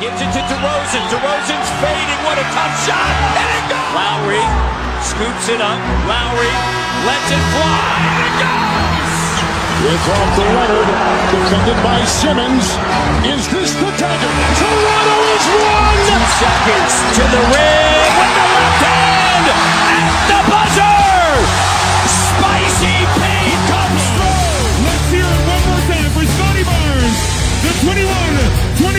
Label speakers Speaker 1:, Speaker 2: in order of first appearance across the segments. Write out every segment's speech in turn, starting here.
Speaker 1: Gives it to DeRozan. DeRozan's fading. What a tough shot. And it goes. Lowry scoops it up. Lowry lets it fly. And it goes.
Speaker 2: It's off to Leonard, defended by Simmons. Is this the dagger? Toronto is one!
Speaker 1: Two seconds to the rim with the left hand at the buzzer. Spicy Pete comes through.
Speaker 3: Let's hear it one more time for Scotty Barnes, the 21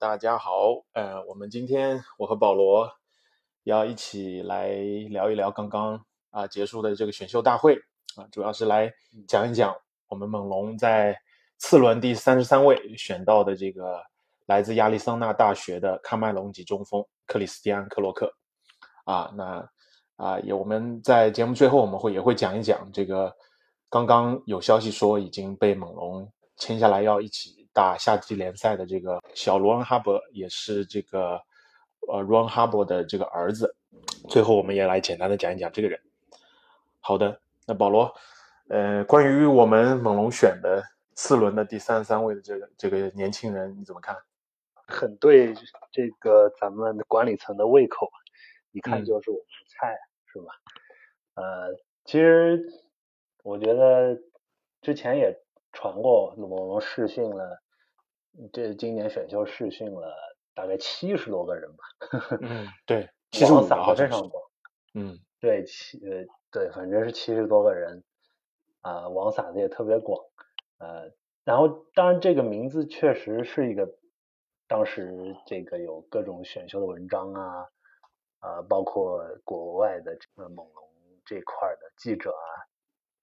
Speaker 4: 大家好。呃，我们今天我和保罗要一起来聊一聊刚刚啊、结束的这个选秀大会啊、主要是来讲一讲我们猛龙在次轮第三十三位选到的这个来自亚利桑那大学的喀麦隆籍中锋克里斯蒂安克洛克啊，那啊也我们在节目最后我们会也会讲一讲这个刚刚有消息说已经被猛龙签下来要一起打夏季联赛的这个小罗恩哈伯，也是这个呃罗恩哈伯的这个儿子。最后我们也来简单的讲一讲这个人。好的，那保罗，呃，关于我们猛龙选的次轮的第三十三位的这个这个年轻人，你怎么看？
Speaker 5: 很对这个咱们管理层的胃口，啊一看
Speaker 4: 嗯
Speaker 5: 就是我们的菜，是吧？呃，其实我觉得之前也传过，猛龙试训了，这今年选秀试训了大概七十多个人吧，
Speaker 4: 嗯，对，七十五
Speaker 5: 网撒。的非常广。
Speaker 4: 嗯
Speaker 5: 对，七呃对，反正是七十多个人，啊、网撒的也特别广，呃，然后当然这个名字确实是一个，当时这个有各种选秀的文章啊，啊、包括国外的这个猛龙这块的记者啊，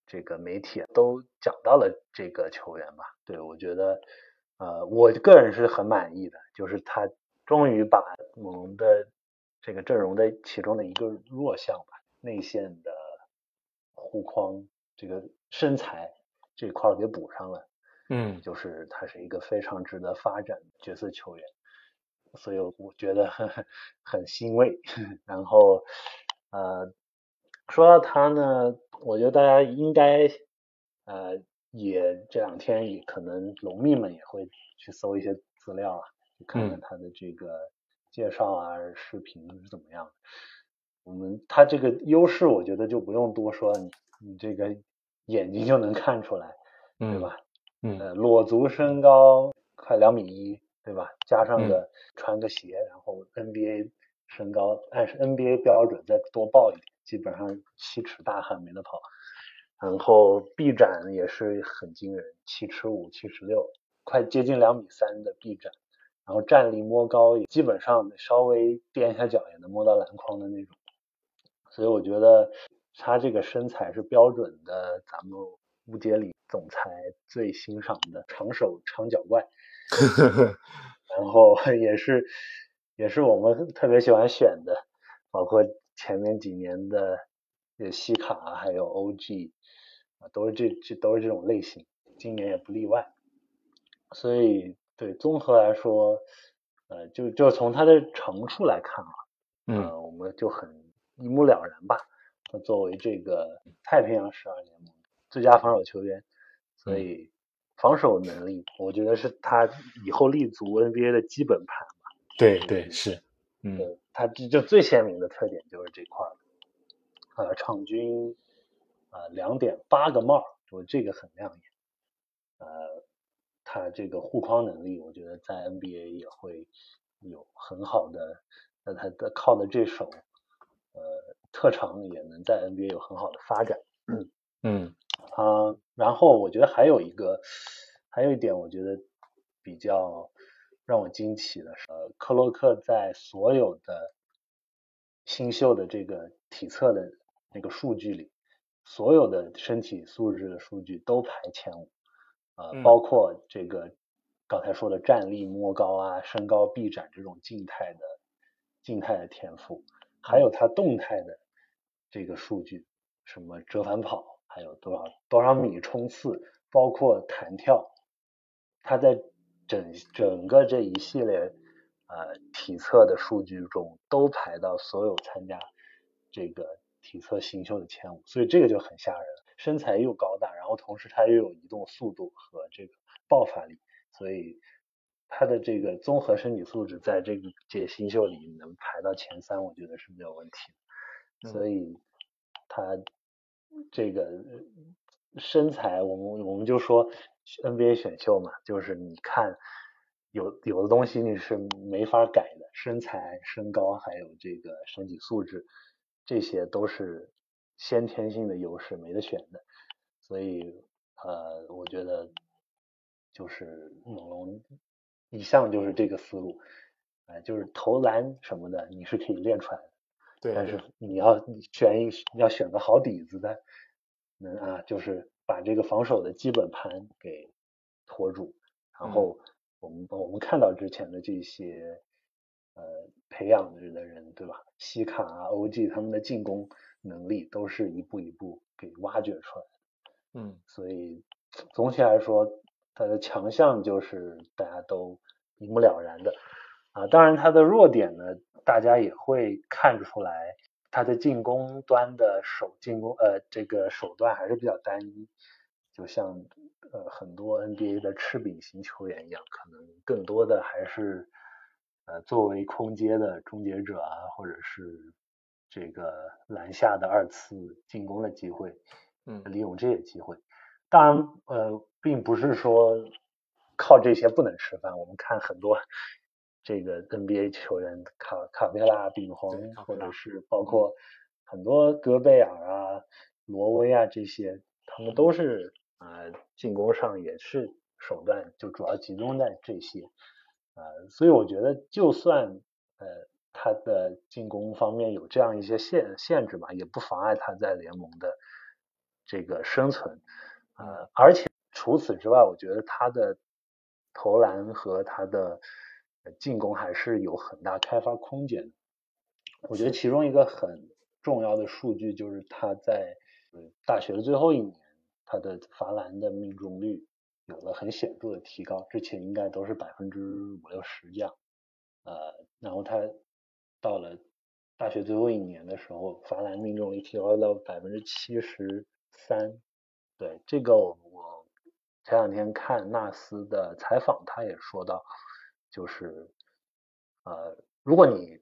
Speaker 5: 这个媒体都讲到了这个球员吧，对我觉得，呃，我个人是很满意的，就是他终于把猛龙的这个阵容的其中的一个弱项吧，内线的护框这个身材这块儿给补上了，
Speaker 4: 嗯。
Speaker 5: 就是他是一个非常值得发展的角色球员，所以我觉得很很欣慰。然后呃，说到他呢，我觉得大家应该呃也这两天也可能龙迷们也会去搜一些资料啊，去看看
Speaker 4: 嗯
Speaker 5: 他的这个介绍啊、视频是怎么样的。我们他这个优势，我觉得就不用多说，你你这个眼睛就能看出来，对
Speaker 4: 嗯
Speaker 5: 吧？
Speaker 4: 嗯
Speaker 5: 呃，裸足身高快两米一，对吧？加上
Speaker 4: 嗯
Speaker 5: 个穿个鞋，然后 NBA 身高按 NBA 标准再多报一点，基本上七尺大汉没得跑。然后臂展也是很惊人，七尺五、七尺六，快接近两米三的臂展。然后站立摸高也基本上稍微踮一下脚也能摸到篮筐的那种。所以我觉得他这个身材是标准的，咱们乌杰里总裁最欣赏的长手长脚怪，然后也是也是我们特别喜欢选的，包括前面几年的呃西卡啊还有 OG 啊，都是这这都是这种类型，今年也不例外。所以对综合来说，呃，就就从他的长处来看啊，
Speaker 4: 嗯
Speaker 5: 呃，我们就很一目了然吧。他作为这个太平洋十二联盟最佳防守球员，所以防守能力，我觉得是他以后立足 NBA 的基本盘吧。
Speaker 4: 对对是，嗯
Speaker 5: 对，他这就最鲜明的特点就是这块儿的，呃，场均呃两点八个帽儿，我这个很亮眼。呃，他这个护框能力，我觉得在 NBA 也会有很好的，那他的靠的这手，呃，特长也能在 NBA 有很好的发展。
Speaker 4: 嗯
Speaker 5: 啊、然后我觉得还有一个，还有一点我觉得比较让我惊奇的是，呃，克洛克在所有的新秀的这个体测的那个数据里，所有的身体素质的数据都排前五，呃，
Speaker 4: 嗯。
Speaker 5: 包括这个刚才说的站立、摸高啊、身高、臂展这种静态的静态的天赋，还有他动态的这个数据，什么折返跑，还有多少多少米冲刺，包括弹跳，他在整整个这一系列呃体测的数据中都排到所有参加这个体测新秀的前五，所以这个就很吓人。身材又高大，然后同时他又有移动速度和这个爆发力，所以他的这个综合身体素质在这个届新秀里能排到前三，我觉得是没有问题的。所以他这个身材，我们我们就说 NBA 选秀嘛，就是你看有有的东西你是没法改的，身材、身高还有这个身体素质，这些都是。先天性的优势没得选的，所以呃，我觉得就是猛龙一向就是这个思路，呃，就是投篮什么的你是可以练出来的，
Speaker 4: 对，
Speaker 5: 但是你要选一要选个好底子的，能啊，就是把这个防守的基本盘给托住，然后我们我们看到之前的这些呃培养的人对吧，西卡啊、OG 他们的进攻。能力都是一步一步给挖掘出来的，
Speaker 4: 嗯，
Speaker 5: 所以总体来说，他的强项就是大家都一目了然的啊。当然，他的弱点呢，大家也会看出来，它的进攻端的手进攻呃这个手段还是比较单一，就像呃很多 NBA 的吃饼型球员一样，可能更多的还是呃作为空接的终结者啊，或者是。这个篮下的二次进攻的机会，
Speaker 4: 嗯，
Speaker 5: 利用这些机会，当然，呃，并不是说靠这些不能吃饭。我们看很多这个 NBA 球员，卡卡佩拉、丙皇，或者是包括很多戈贝尔啊、罗威啊这些，他们都是啊进攻上也是手段就主要集中在这些，呃，所以我觉得就算呃。他的进攻方面有这样一些限限制吧，也不妨碍他在联盟的这个生存。呃，而且除此之外，我觉得他的投篮和他的进攻还是有很大开发空间的。我觉得其中一个很重要的数据就是他在大学的最后一年，他的罚篮的命中率有了很显著的提高，之前应该都是百分之五六十这样。呃，然后他。到了大学最后一年的时候，罚篮命中率提高到百分之七十三。对这个，我前两天看纳斯的采访，他也说到，就是呃，如果你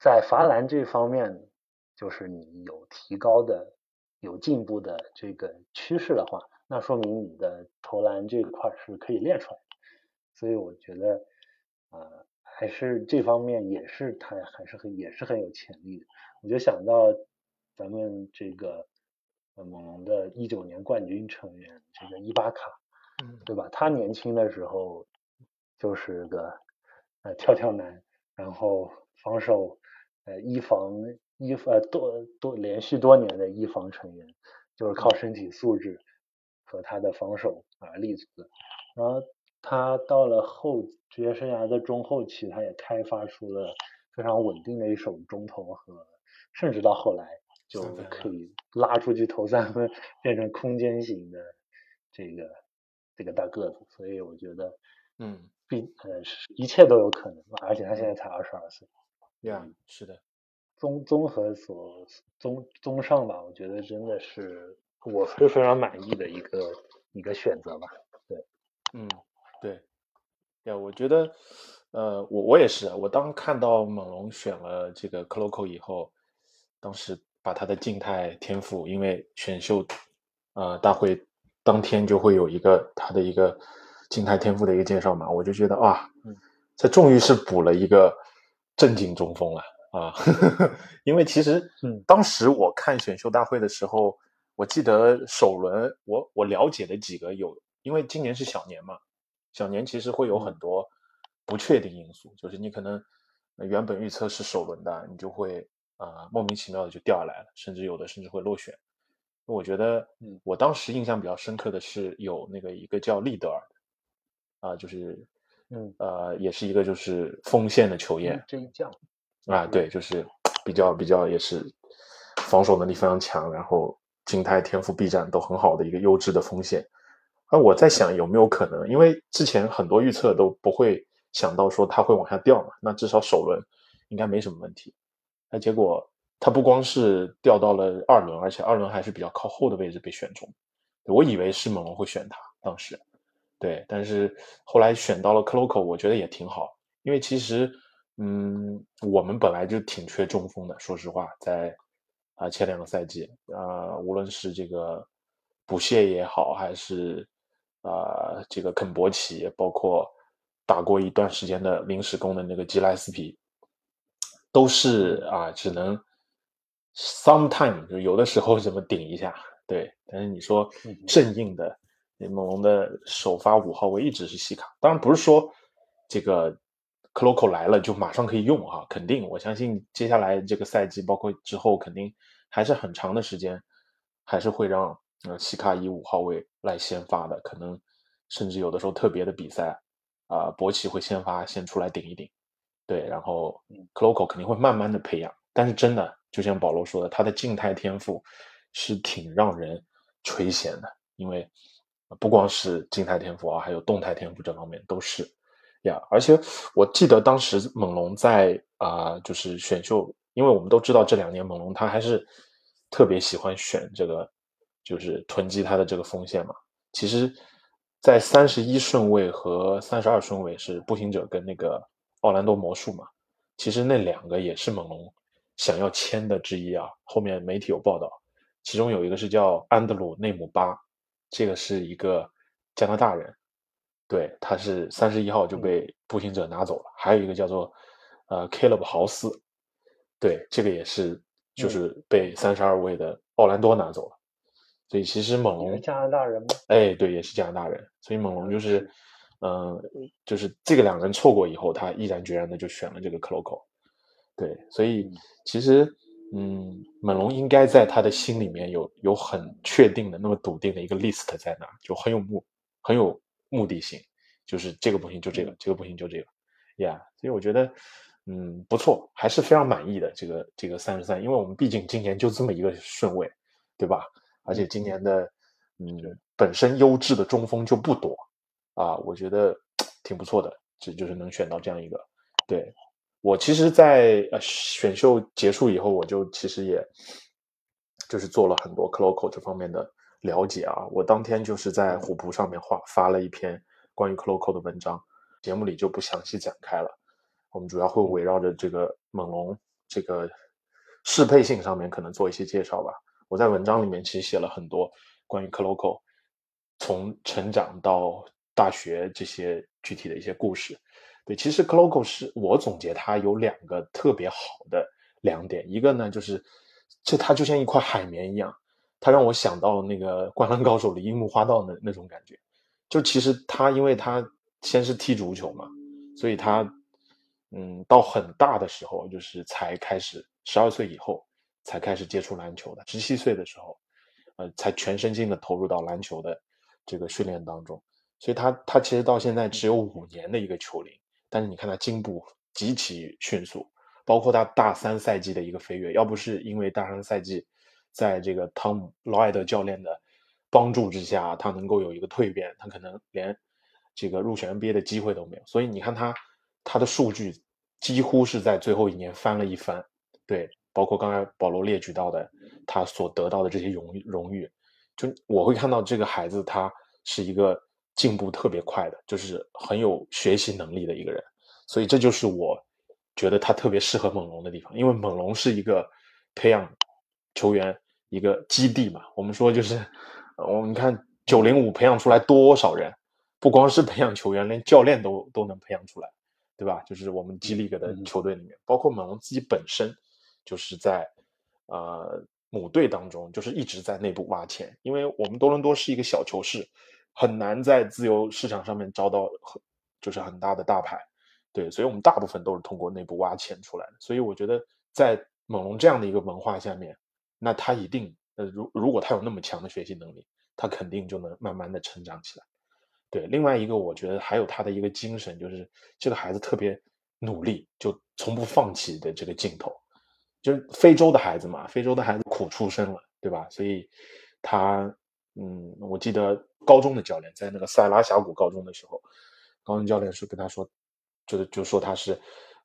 Speaker 5: 在罚篮这方面，就是你有提高的、有进步的这个趋势的话，那说明你的投篮这块是可以练出来的。所以我觉得，呃。还是这方面也是他还是很也是很有潜力的。我就想到咱们这个呃猛龙的一九年冠军成员这个伊巴卡，对吧？他年轻的时候就是个呃跳跳男，然后防守呃一防一呃多多连续多年的一防成员，就是靠身体素质和他的防守而立足的。然后他到了后。职业生涯的中后期，他也开发出了非常稳定的一手中投和，甚至到后来就可以拉出去投三分，变成空间型的这个这个大个子。所以我觉得，
Speaker 4: 嗯，
Speaker 5: 必呃一切都有可能吧。而且他现在才二十二岁。
Speaker 4: 呀，是的。
Speaker 5: 综综合所综综上吧，我觉得真的是我是非常满意的一个一个选择吧。对，
Speaker 4: 嗯，对。对，我觉得，呃，我我也是，我当看到猛龙选了这个克洛克以后，当时把他的静态天赋，因为选秀，呃，大会当天就会有一个他的一个静态天赋的一个介绍嘛，我就觉得啊，这终于是补了一个正经中锋了啊，因为其实，
Speaker 5: 嗯，
Speaker 4: 当时我看选秀大会的时候，我记得首轮我我了解的几个有，因为今年是小年嘛。小年其实会有很多不确定因素，就是你可能原本预测是首轮的，你就会啊莫名其妙的就掉下来了，甚至有的甚至会落选。我觉得，我当时印象比较深刻的是有那个一个叫利德尔的，啊，就是，
Speaker 5: 嗯，
Speaker 4: 呃，也是一个就是锋线的球员，
Speaker 5: 这一将，
Speaker 4: 啊，对，就是比较比较也是防守能力非常强，然后静态、天赋、臂展都很好的一个优质的锋线。啊，我在想有没有可能，因为之前很多预测都不会想到说他会往下掉嘛，那至少首轮应该没什么问题。那结果他不光是掉到了二轮，而且二轮还是比较靠后的位置被选中。我以为是猛龙会选他，当时，对，但是后来选到了克洛克，我觉得也挺好，因为其实，嗯，我们本来就挺缺中锋的，说实话，在啊前两个赛季，啊，无论是这个补谢也好，还是啊这个肯博奇，包括打过一段时间的临时工的那个吉莱斯皮，都是啊只能 sometime 就有的时候怎么顶一下。对，但是你说正硬的，猛龙的首发五号位一直是西卡，当然不是说这个克洛克来了就马上可以用哈，肯定我相信接下来这个赛季，包括之后肯定还是很长的时间，还是会让呃西卡以五号位来先发的，可能甚至有的时候特别的比赛啊，博奇会先发先出来顶一顶，对，然后克洛克肯定会慢慢的培养，但是真的就像保罗说的，他的静态天赋。是挺让人垂涎的，因为不光是静态天赋啊，还有动态天赋这方面都是呀。而且我记得当时猛龙在啊，就是选秀，因为我们都知道这两年猛龙他还是特别喜欢选这个，就是囤积他的这个锋线嘛。其实，在三十一顺位和三十二顺位是步行者跟那个奥兰多魔术嘛。其实那两个也是猛龙想要签的之一啊。后面媒体有报道。其中有一个是叫安德鲁内姆巴，这个是一个加拿大人，对，他是三十一号就被步行者拿走了。还有一个叫做呃 Caleb 豪斯，对，这个也是就是被三十二位的奥兰多拿走了。所以其实猛龙
Speaker 5: 加拿大人吗？
Speaker 4: 哎，对，也是加拿大人。所以猛龙就是，嗯，就是这个两个人错过以后，他毅然决然的就选了这个克洛克。对，所以其实。嗯，猛龙应该在他的心里面有有很确定的那么笃定的一个 list 在那，就很有目很有目的性，就是这个不行就这个，这个不行就这个，呀，所以我觉得嗯不错，还是非常满意的这个这个三十三，因为我们毕竟今年就这么一个顺位，对吧？而且今年的嗯本身优质的中锋就不多啊，我觉得 挺不错的，这就是能选到这样一个，对。我其实，在呃选秀结束以后，我就其实也，就是做了很多 c l o c o 这方面的了解啊。我当天就是在虎扑上面发发了一篇关于 c l o c o 的文章，节目里就不详细展开了。我们主要会围绕着这个猛龙这个适配性上面可能做一些介绍吧。我在文章里面其实写了很多关于 c l o c o 从成长到大学这些具体的一些故事。对，其实 c l o c o 是我总结它有两个特别好的两点，一个呢就是，这它就像一块海绵一样，它让我想到那个《灌篮高手》里樱木花道的那种感觉。就其实他，因为他先是踢足球嘛，所以他，嗯，到很大的时候，就是才开始十二岁以后才开始接触篮球的，十七岁的时候，呃，才全身心的投入到篮球的这个训练当中。所以他他其实到现在只有五年的一个球龄。但是你看他进步极其迅速，包括他大三赛季的一个飞跃，要不是因为大三赛季在这个汤姆劳埃德教练的帮助之下，他能够有一个蜕变，他可能连这个入选 NBA 的机会都没有。所以你看他他的数据几乎是在最后一年翻了一番，对，包括刚才保罗列举到的他所得到的这些荣荣誉，就我会看到这个孩子他是一个。进步特别快的，就是很有学习能力的一个人，所以这就是我觉得他特别适合猛龙的地方。因为猛龙是一个培养球员一个基地嘛。我们说就是，我们看九零五培养出来多少人，不光是培养球员，连教练都都能培养出来，对吧？就是我们激励格的球队里面，包括猛龙自己本身，就是在呃母队当中，就是一直在内部挖潜，因为我们多伦多是一个小球市。很难在自由市场上面招到很就是很大的大牌，对，所以我们大部分都是通过内部挖潜出来的。所以我觉得在猛龙这样的一个文化下面，那他一定呃，如如果他有那么强的学习能力，他肯定就能慢慢的成长起来。对，另外一个我觉得还有他的一个精神，就是这个孩子特别努力，就从不放弃的这个劲头。就是非洲的孩子嘛，非洲的孩子苦出身了，对吧？所以他，嗯，我记得高中的教练在那个塞拉峡谷高中的时候，高中教练是跟他说，就是就说他是，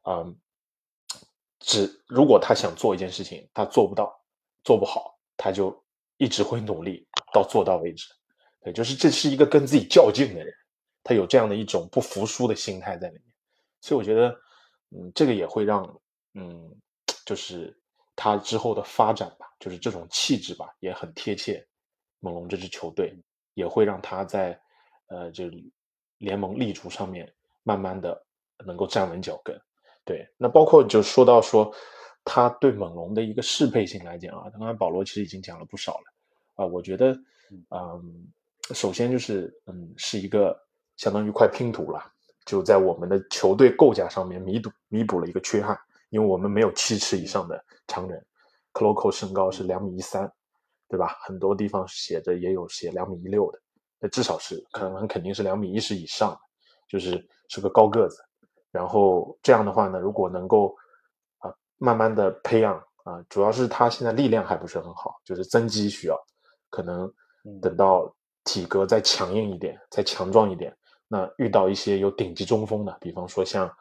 Speaker 4: 嗯，只如果他想做一件事情，他做不到，做不好，他就一直会努力到做到为止。对，就是这是一个跟自己较劲的人，他有这样的一种不服输的心态在里面。所以我觉得，嗯，这个也会让，嗯。就是他之后的发展吧，就是这种气质吧，也很贴切猛龙这支球队，也会让他在呃这联盟立足上面慢慢的能够站稳脚跟。对，那包括就说到说他对猛龙的一个适配性来讲啊，刚刚保罗其实已经讲了不少了啊，我觉得嗯，首先就是嗯是一个相当于块拼图了，就在我们的球队构架上面弥补弥补了一个缺憾。因为我们没有七尺以上的常人克洛克身高是两米一三，对吧？很多地方写着也有写两米一六的，那至少是可能肯定是两米一十以上的，就是是个高个子。然后这样的话呢，如果能够啊慢慢的培养啊，主要是他现在力量还不是很好，就是增肌需要，可能等到体格再强硬一点，再强壮一点，那遇到一些有顶级中锋的，比方说像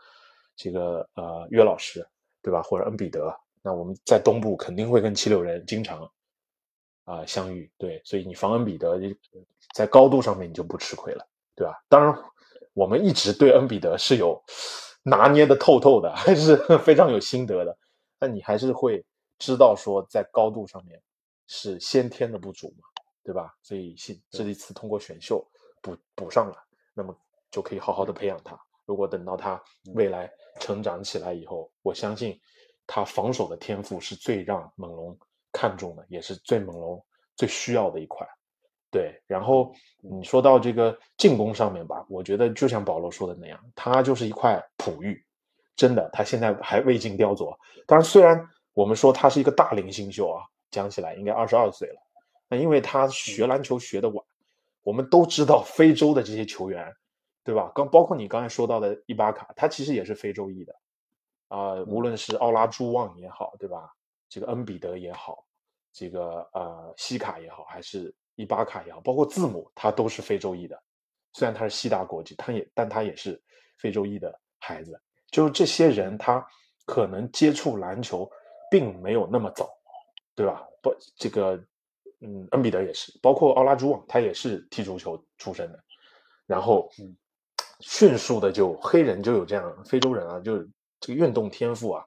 Speaker 4: 这个呃岳老师。对吧？或者恩比德，那我们在东部肯定会跟七六人经常啊相遇。对，所以你防恩比德，在高度上面你就不吃亏了，对吧？当然，我们一直对恩比德是有拿捏的透透的，还是 非常有心得的。那你还是会知道说，在高度上面是先天的不足嘛，对吧？所以这一次通过选秀补补上了，那么就可以好好的培养他。如果等到他未来成长起来以后，我相信他防守的天赋是最让猛龙看重的，也是最猛龙最需要的一块。对，然后你说到这个进攻上面吧，我觉得就像保罗说的那样，他就是一块璞玉，真的，他现在还未经雕琢。当然，虽然我们说他是一个大龄新秀啊，讲起来应该二十二岁了，那因为他学篮球学的晚，我们都知道非洲的这些球员。对吧？刚包括你刚才说到的伊巴卡，他其实也是非洲裔的，啊，无论是奥拉朱旺也好，对吧？这个恩比德也好，这个呃西卡也好，还是伊巴卡也好，包括字母，他都是非洲裔的。虽然他是西大国籍，他也但他也是非洲裔的孩子。就是这些人，他可能接触篮球并没有那么早，对吧？不，这个嗯，恩比德也是，包括奥拉朱旺，他也是踢足球出身的，然后嗯。迅速的就黑人就有这样，非洲人啊，就是这个运动天赋啊，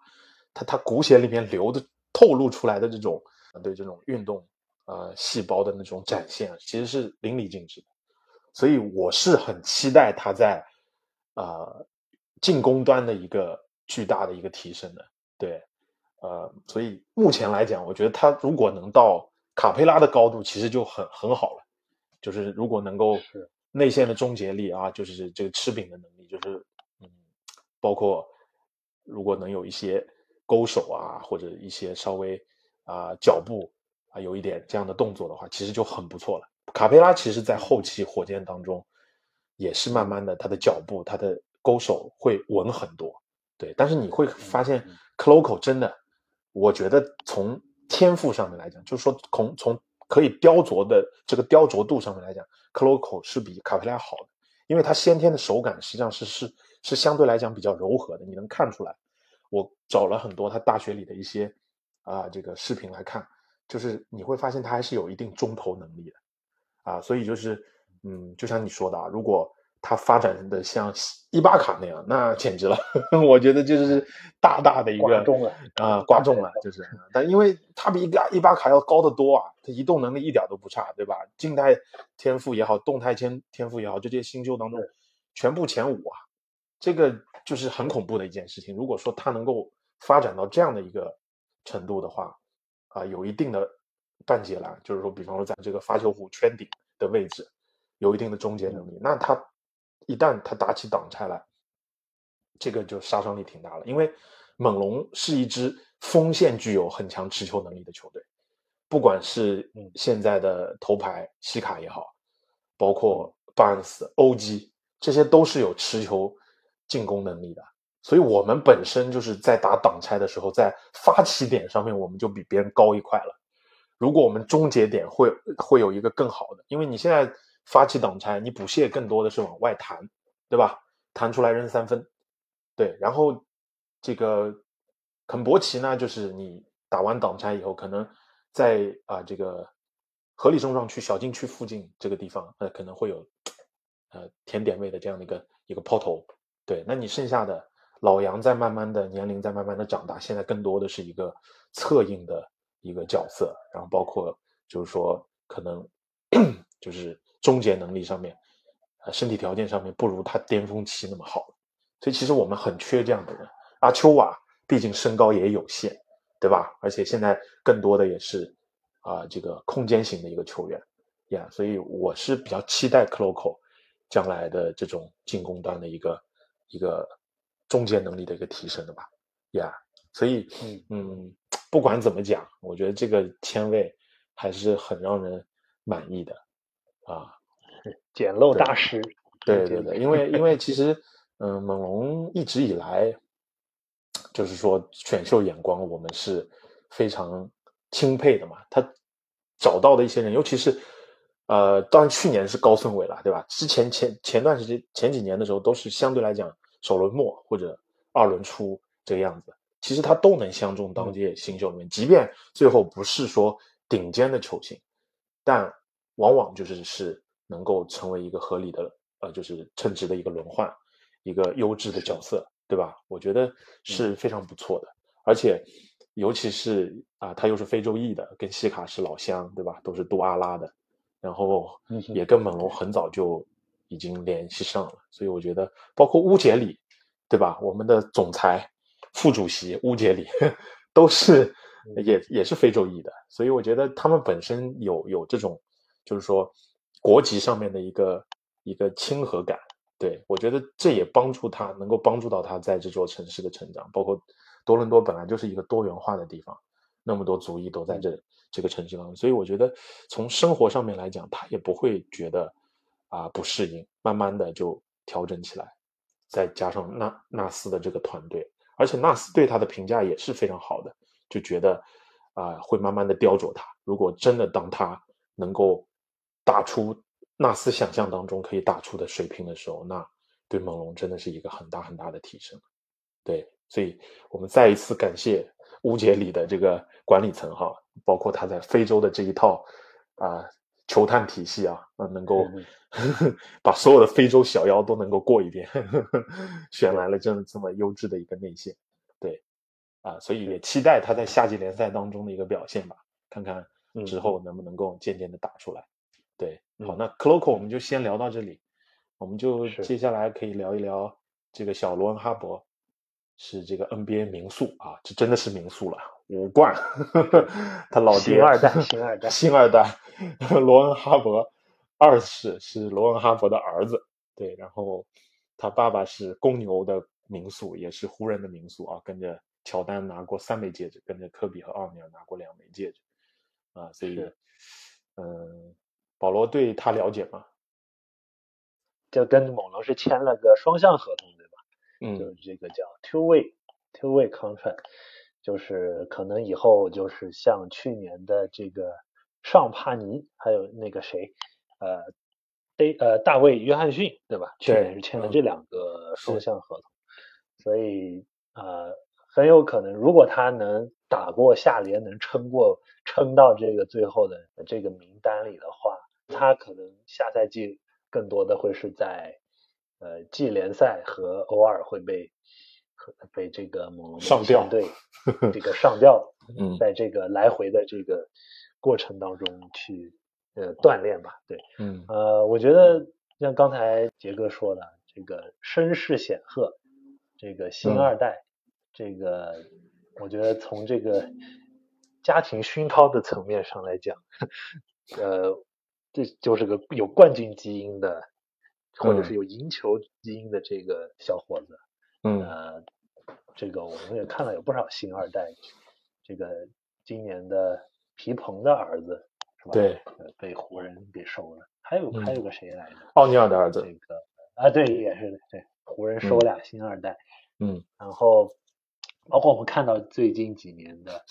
Speaker 4: 他他骨血里面流的透露出来的这种对这种运动啊细胞的那种展现，其实是淋漓尽致的。所以我是很期待他在啊进攻端的一个巨大的一个提升的。对，呃，所以目前来讲，我觉得他如果能到卡佩拉的高度，其实就很很好了。就是如果能够。内线的终结力啊，就是这个吃饼的能力，就是嗯，包括如果能有一些勾手啊，或者一些稍微啊脚步啊有一点这样的动作的话，其实就很不错了。卡佩拉其实在后期火箭当中也是慢慢的，他的脚步、他的勾手会稳很多。对，但是你会发现 o c o 真的，我觉得从天赋上面来讲，就是说从从。可以雕琢的这个雕琢度上面来讲 o c o 是比卡佩拉好的，因为他先天的手感实际上是是是相对来讲比较柔和的，你能看出来。我找了很多他大学里的一些啊这个视频来看，就是你会发现他还是有一定中投能力的啊，所以就是嗯，就像你说的啊，如果。他发展的像伊巴卡那样，那简直了！我觉得就是大大的一个啊，刮中了，就是。但因为他比伊巴伊巴卡要高得多啊，他移动能力一点都不差，对吧？静态天赋也好，动态天天赋也好，这些新秀当中全部前五啊，这个就是很恐怖的一件事情。如果说他能够发展到这样的一个程度的话，啊，有一定的半截篮，就是说，比方说在这个发球弧圈顶的位置，有一定的终结能力，那他。一旦他打起挡拆来，这个就杀伤力挺大了。因为猛龙是一支锋线具有很强持球能力的球队，不管是现在的头牌西卡也好，包括巴恩斯、欧基，这些都是有持球进攻能力的。所以我们本身就是在打挡拆的时候，在发起点上面我们就比别人高一块了。如果我们终结点会会有一个更好的，因为你现在发起挡拆，你补卸更多的是往外弹，对吧？弹出来扔三分，对，然后这个肯博奇呢，就是你打完挡拆以后，可能在啊这个合理冲上去小禁区附近这个地方，呃，可能会有呃甜点位的这样的一个一个抛投，对，那你剩下的老杨在慢慢的年龄在慢慢的长大，现在更多的是一个策应的一个角色，然后包括就是说可能就是终结能力上面，呃，身体条件上面不如他巅峰期那么好，所以其实我们很缺这样的人。阿丘瓦毕竟身高也有限，对吧？而且现在更多的也是啊、这个空间型的一个球员呀，所以我是比较期待 Cloco 将来的这种进攻端的一个一个终结能力的一个提升的吧，呀，所以
Speaker 5: 嗯
Speaker 4: 嗯，不管怎么讲，我觉得这个签位还是很让人满意的啊。
Speaker 5: 捡漏大师，
Speaker 4: 对对对，因为因为其实，嗯，猛龙一直以来，就是说选秀眼光，我们是非常钦佩的嘛。他找到的一些人，尤其是，呃，当然去年是高顺伟了，对吧？之前前前段时间前几年的时候，都是相对来讲首轮末或者二轮初这个样子，其实他都能相中当届新秀里面，即便最后不是说顶尖的球星，但往往就是是能够成为一个合理的呃，就是称职的一个轮换，一个优质的角色，对吧？我觉得是非常不错的，而且尤其是啊，他又是非洲裔的，跟西卡是老乡，对吧？都是杜阿拉的，然后也跟猛龙很早就已经联系上了，所以我觉得包括乌杰里，对吧？我们的总裁、副主席乌杰里 都是也也是非洲裔的，所以我觉得他们本身有有这种，就是说国籍上面的一个一个亲和感。对我觉得这也帮助他能够帮助到他在这座城市的成长，包括多伦多本来就是一个多元化的地方，那么多族裔都在这这个城市当中，所以我觉得从生活上面来讲，他也不会觉得啊不适应，慢慢的就调整起来，再加上纳纳斯的这个团队，而且纳斯对他的评价也是非常好的，就觉得啊、会慢慢的雕琢他。如果真的当他能够打出纳斯想象当中可以打出的水平的时候，那对猛龙真的是一个很大很大的提升。对，所以我们再一次感谢乌杰里的这个管理层哈，包括他在非洲的这一套啊、球探体系啊，啊能够 把所有的非洲小妖都能够过一遍，选来了这么这么优质的一个内线，对，啊，所以也期待他在夏季联赛当中的一个表现吧，看看之
Speaker 5: 嗯。
Speaker 4: 后能不能够渐渐的打出来。对，好，
Speaker 5: 嗯。
Speaker 4: 那 Cloco 我们就先聊到这里，我们就接下来可以聊一聊这个小罗恩哈勃，是这个 NBA 名宿啊，这真的是名宿了，五冠，他老爹。
Speaker 5: 星二代 星二代。
Speaker 4: 星二代，罗恩哈勃二世是罗恩哈勃的儿子，对，然后他爸爸是公牛的名宿，也是湖人的名宿啊，跟着乔丹拿过三枚戒指，跟着科比和奥尼尔拿过两枚戒指，啊，所以
Speaker 5: 是，
Speaker 4: 嗯，保罗对他了解吗？
Speaker 5: 就跟猛龙是签了个双向合同，对吧？就
Speaker 4: 是
Speaker 5: 这个叫 two way two way contract，就是可能以后就是像去年的这个尚帕尼，还有那个谁，呃，大呃大卫约翰逊，对吧？去年是签了
Speaker 4: 嗯
Speaker 5: 这。两个双向合同，所以呃很有可能，如果他能打过下联，能撑过撑到这个最后的这个名单里的话，他可能下赛季更多的会是在呃季联赛和偶尔会被和被这个猛龙
Speaker 4: 上吊
Speaker 5: 舰队 这个上吊，
Speaker 4: 嗯。
Speaker 5: 在这个来回的这个过程当中去呃锻炼吧，对，
Speaker 4: 嗯。
Speaker 5: 呃，我觉得像刚才杰哥说的，这个声势显赫，这个星
Speaker 4: 嗯。
Speaker 5: 二代，这个我觉得从这个家庭熏陶的层面上来讲，呃，这就是个有冠军基因的，或者是
Speaker 4: 嗯。
Speaker 5: 有赢球基因的这个小伙子。
Speaker 4: 嗯
Speaker 5: 呃，这个我们也看了有不少星二代，这个今年的皮蓬的儿子是吧？
Speaker 4: 对
Speaker 5: 呃，被湖人给收了。还有还有个谁来着？
Speaker 4: 奥尼尔的儿子
Speaker 5: 这个啊，对，也是的，对，湖人收
Speaker 4: 嗯
Speaker 5: 俩星二代，
Speaker 4: 嗯
Speaker 5: 然后包括我们看到最近几年的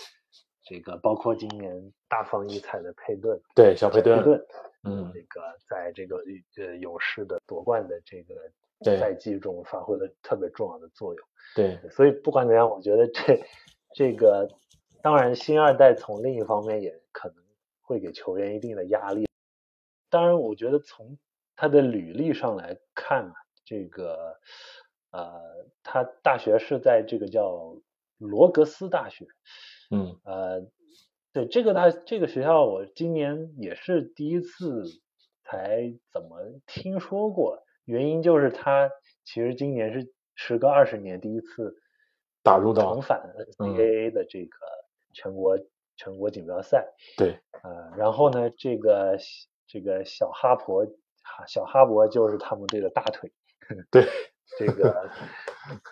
Speaker 5: 这个，包括今年大放异彩的佩顿，
Speaker 4: 对，小佩顿，
Speaker 5: 佩顿，
Speaker 4: 嗯
Speaker 5: 这个在这个呃勇士的夺冠的这个
Speaker 4: 对
Speaker 5: 赛季中发挥了特别重要的作用。
Speaker 4: 对，
Speaker 5: 所以不管怎样，我觉得这这个当然新二代从另一方面也可能会给球员一定的压力。当然，我觉得从他的履历上来看啊，这个呃，他大学是在这个叫罗格斯大学，
Speaker 4: 嗯
Speaker 5: 呃，对这个大这个学校，我今年也是第一次才怎么听说过，原因就是他其实今年是时隔二十年第一次
Speaker 4: 打入到
Speaker 5: 重返 NCAA 的这个全国、全国锦标赛，
Speaker 4: 对，
Speaker 5: 呃，然后呢，这个这个小哈勃哈小哈勃就是他们队的大腿，
Speaker 4: 对，
Speaker 5: 这个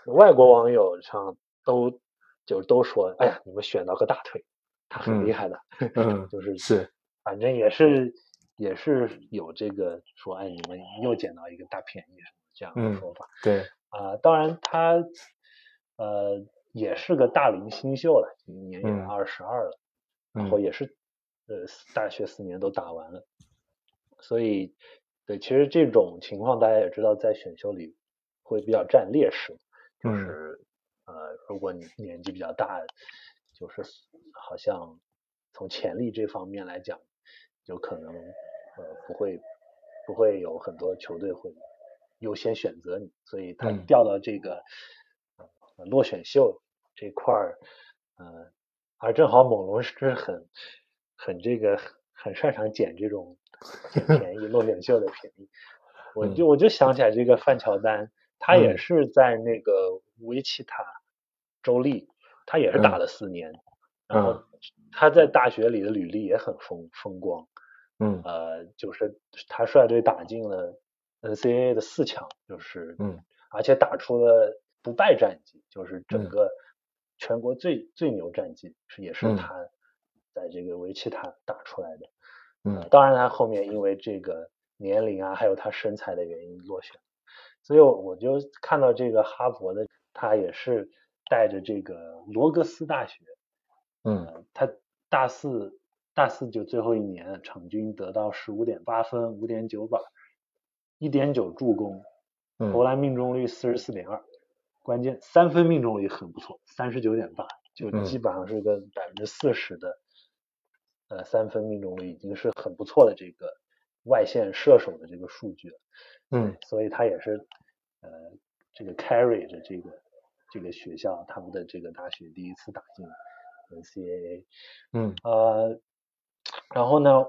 Speaker 5: 外国网友上都就都说，哎呀，你们选到个大腿，他很厉害的，
Speaker 4: 嗯。
Speaker 5: 就是
Speaker 4: 是，
Speaker 5: 反正也是也是有这个说，哎，你们又捡到一个大便宜什么这样的
Speaker 4: 嗯
Speaker 5: 说法。
Speaker 4: 对，
Speaker 5: 啊、当然他呃也是个大龄新秀了，今年也
Speaker 4: 嗯
Speaker 5: 二十二了，然后
Speaker 4: 嗯。
Speaker 5: 也是呃大学四年都打完了，所以对，其实这种情况大家也知道，在选秀里会比较占劣势，就
Speaker 4: 嗯。
Speaker 5: 是呃如果你年纪比较大，就是好像从潜力这方面来讲，有可能呃不会不会有很多球队会优先选择你，所以他掉到这个、呃落选秀这块儿，呃，而正好猛龙是很很这个很擅长捡这种捡便宜落选秀的便宜，我就我就想起来这个范乔丹，他也
Speaker 4: 嗯。
Speaker 5: 是在那个维奇塔州立，他也是打
Speaker 4: 嗯。
Speaker 5: 了四年，然
Speaker 4: 嗯。
Speaker 5: 后他在大学里的履历也很风风光，
Speaker 4: 嗯。
Speaker 5: 呃，就是他率队打进了 NCAA 的四强，就是
Speaker 4: 嗯，
Speaker 5: 而且打出了不败战绩，就是整
Speaker 4: 嗯。
Speaker 5: 个全国最最牛战绩是也是
Speaker 4: 嗯。
Speaker 5: 他在这个维奇塔打出来的。
Speaker 4: 嗯
Speaker 5: 当然他后面因为这个年龄啊，还有他身材的原因落选，所以我我就看到这个哈佛的，他也是带着这个罗格斯大学，
Speaker 4: 嗯。
Speaker 5: 呃，他大四大四就最后一年，场均得到十五点八分、五点九板、一点九助攻，
Speaker 4: 嗯。
Speaker 5: 投篮命中率四十四点二，关键三分命中率很不错，三十九点八，就
Speaker 4: 嗯。
Speaker 5: 基本上是个百分之四十的呃三分命中率，已经是很不错的这个外线射手的这个数据了。
Speaker 4: 嗯
Speaker 5: 所以他也是呃这个 carry 着这个这个学校他们的这个大学第一次打进 NCAA，
Speaker 4: 嗯。
Speaker 5: 呃，然后呢，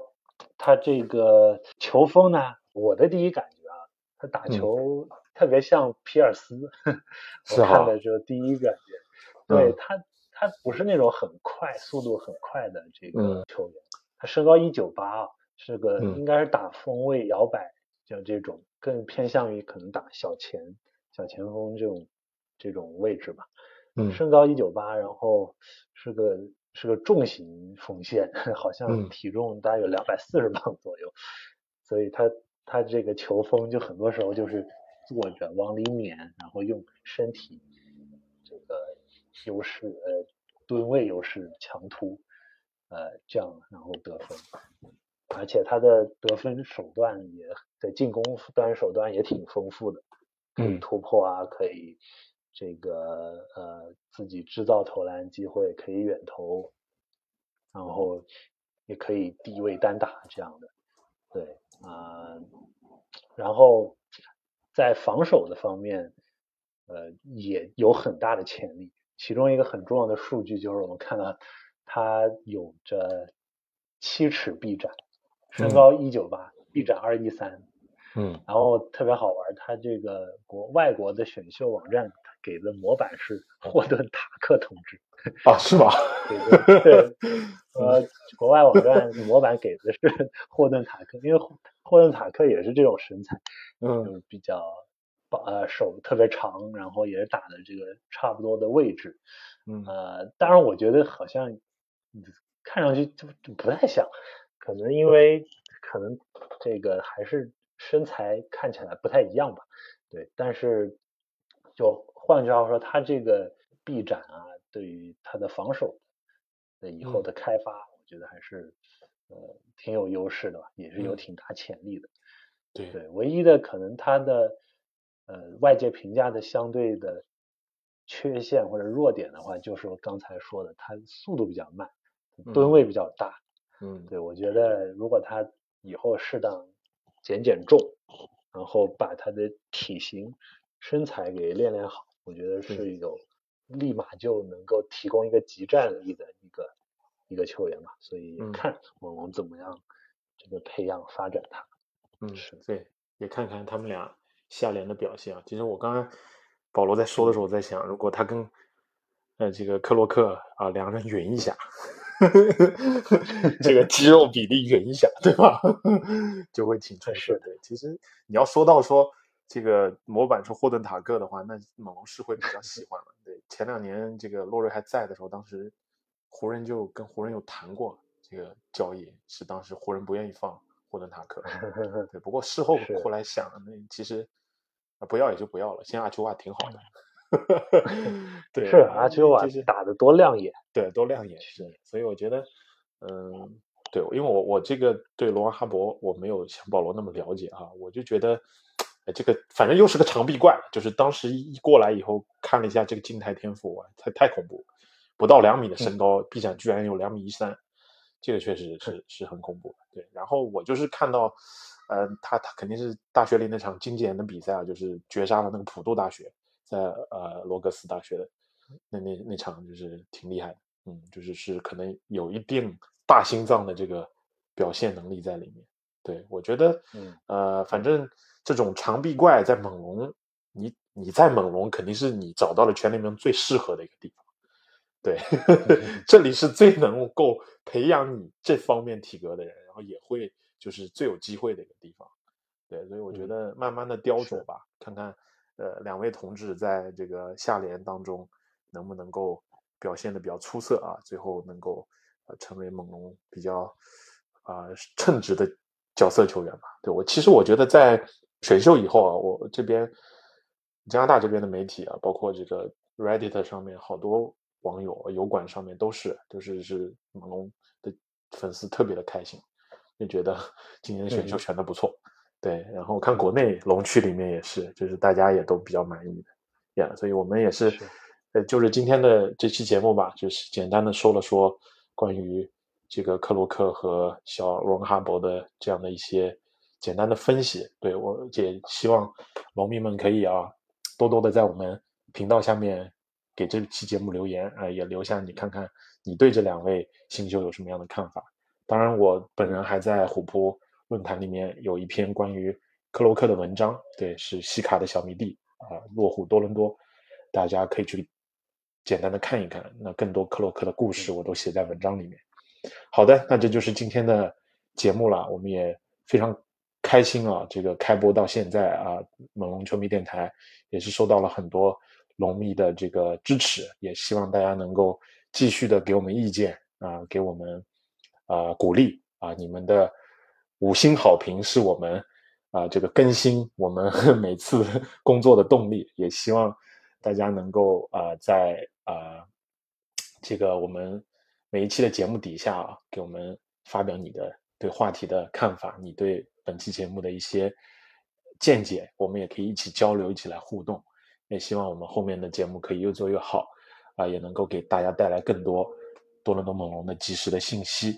Speaker 5: 他这个球风呢，我的第一感觉啊，他打
Speaker 4: 嗯。
Speaker 5: 球特别像皮尔斯，
Speaker 4: 是
Speaker 5: 我看
Speaker 4: 哈
Speaker 5: 的时候第一感觉，对
Speaker 4: 嗯。
Speaker 5: 他他不是那种很快、速度很快的这个
Speaker 4: 嗯。
Speaker 5: 球员，他身高一九八啊，是个
Speaker 4: 嗯。
Speaker 5: 应该是打锋位摇摆，像这种更偏向于可能打小前小前锋这种这种位置吧。
Speaker 4: 嗯。
Speaker 5: 身高一九八，然后是个是个重型锋线，好像
Speaker 4: 嗯。
Speaker 5: 体重大概有两百四十磅左右，所以他他这个球风就很多时候就是坐着往里碾，然后用身体这个优势呃吨位优势强突呃这样然后得分，而且他的得分手段也在进攻端手段也挺丰富的，可以
Speaker 4: 嗯。
Speaker 5: 突破啊，可以这个呃自己制造投篮机会，可以远投，然后也可以低位单打这样的，对啊、然后在防守的方面，呃也有很大的潜力。其中一个很重要的数据就是我们看到他有着七尺臂展，身
Speaker 4: 嗯。
Speaker 5: 高一九八，臂展二一三，
Speaker 4: 嗯。
Speaker 5: 然后特别好玩，他这个国外国的选秀网站给的模板是 霍顿塔克同志，
Speaker 4: 啊是吗？
Speaker 5: 对，呃，国外网站模板给的是霍顿塔克，因为霍霍顿塔克也是这种身材，就
Speaker 4: 嗯
Speaker 5: 是比较把呃手特别长，然后也是打的这个差不多的位置，
Speaker 4: 嗯
Speaker 5: 呃，当然我觉得好像嗯看上去就就不太像，可能因为可能这个还是身材看起来不太一样吧，对，但是就换句话说，他这个臂展啊，对于他的防守的以后的开发，我觉得还是呃挺有优势的吧，也是有挺大潜力的。
Speaker 4: 对。
Speaker 5: 对，唯一的可能他的呃外界评价的相对的缺陷或者弱点的话，就是我刚才说的，他速度比较慢，吨位比较大。
Speaker 4: 嗯，
Speaker 5: 对，我觉得如果他以后适当减减重，然后把他的体型、身材给练练好，我觉得是有立马就能够提供一个集战力的一个一个球员嘛。所以看猛龙怎么样这个培养发展他。
Speaker 4: 嗯，是对，也看看他们俩下联的表现啊。其实我刚刚保罗在说的时候，我在想，如果他跟呃这个克洛克啊两个人匀一下，这个 肌肉比例匀一下，对吧？就会挺出色。对，其实你要说到说这个模板是霍顿塔克的话，那猛龙是会比较喜欢了。对，前两年这个洛瑞还在的时候，当时湖人就跟湖人有谈过这个交易，是当时湖人不愿意放。霍顿塔克，对，不过事 后后来想，那其实不要也就不要了。现在阿丘瓦挺好的，对，
Speaker 5: 是阿丘瓦打的多亮眼，
Speaker 4: 对，多亮眼是。所以我觉得，嗯，对，因为我我这个对罗恩哈伯我没有像保罗那么了解啊，我就觉得这个反正又是个长臂怪，就是当时一过来以后看了一下这个静态天赋，太太恐怖，不到两米的身高，臂展居然有两米一三。这个确实是是很恐怖，对。然后我就是看到，呃，他他肯定是大学里那场经典的比赛啊，就是绝杀了那个普渡大学，在呃罗格斯大学的那那那场就是挺厉害的，嗯，就是是可能有一定大心脏的这个表现能力在里面。对我觉得，
Speaker 5: 嗯，
Speaker 4: 呃，反正这种长臂怪在猛龙，你你在猛龙肯定是你找到了全联盟最适合的一个地方。对，这里是最能够培养你这方面体格的人，然后也会就是最有机会的一个地方。对，所以我觉得慢慢的雕琢吧，看看呃两位同志在这个下联当中能不能够表现的比较出色啊，最后能够呃成为猛龙比较啊称职的角色球员吧。对我其实我觉得在选秀以后啊，我这边加拿大这边的媒体啊，包括这个 Reddit 上面好多。网友油管上面都是，就是是猛龙的粉丝特别的开心，就觉得 今年的选秀选的不错，对。然后看国内龙区里面也是，就是大家也都比较满意的，呀。所以我们也是，呃，就是今天的这期节目吧，就是简单的说了说关于这个克洛克和小荣哈伯的这样的一些简单的分析。对我也希望龙迷们可以啊，多多的在我们频道下面。给这期节目留言啊，也留下你看看你对这两位新秀有什么样的看法。当然，我本人还在虎扑论坛里面有一篇关于克洛克的文章，对，是西卡的小迷弟啊，落户多伦多，大家可以去简单的看一看。那更多克洛克的故事我都写在文章里面。好的，那这就是今天的节目了。我们也非常开心啊，这个开播到现在啊，猛龙球迷电台也是收到了很多。龙迷的这个支持，也希望大家能够继续的给我们意见啊，给我们啊鼓励啊，你们的五星好评是我们啊这个更新我们 每次 工作的动力。也希望大家能够啊在啊这个我们每一期的节目底下啊，给我们发表你的对话题的看法，你对本期节目的一些见解，我们也可以一起交流，一起来互动。也希望我们后面的节目可以越做越好，啊，也能够给大家带来更多多伦多猛龙的及时的信息，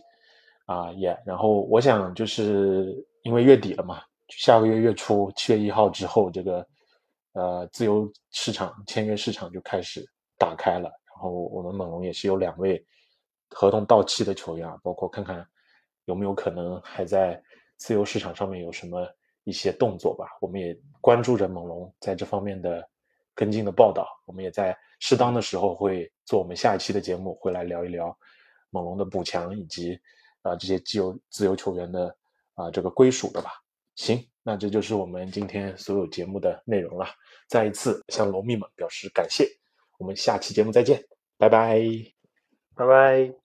Speaker 4: 啊，也，然后我想就是因为月底了嘛，下个月月初七月一号之后，这个呃自由市场签约市场就开始打开了，然后我们猛龙也是有两位合同到期的球员，包括看看有没有可能还在自由市场上面有什么一些动作吧，我们也关注着猛龙在这方面的。跟进的报道，我们也在适当的时候会做我们下一期的节目，会来聊一聊猛龙的补强以及啊这些自由自由球员的啊这个归属的吧。行，那这就是我们今天所有节目的内容了。再一次向龙迷们表示感谢，我们下期节目再见，拜拜，
Speaker 5: 拜拜。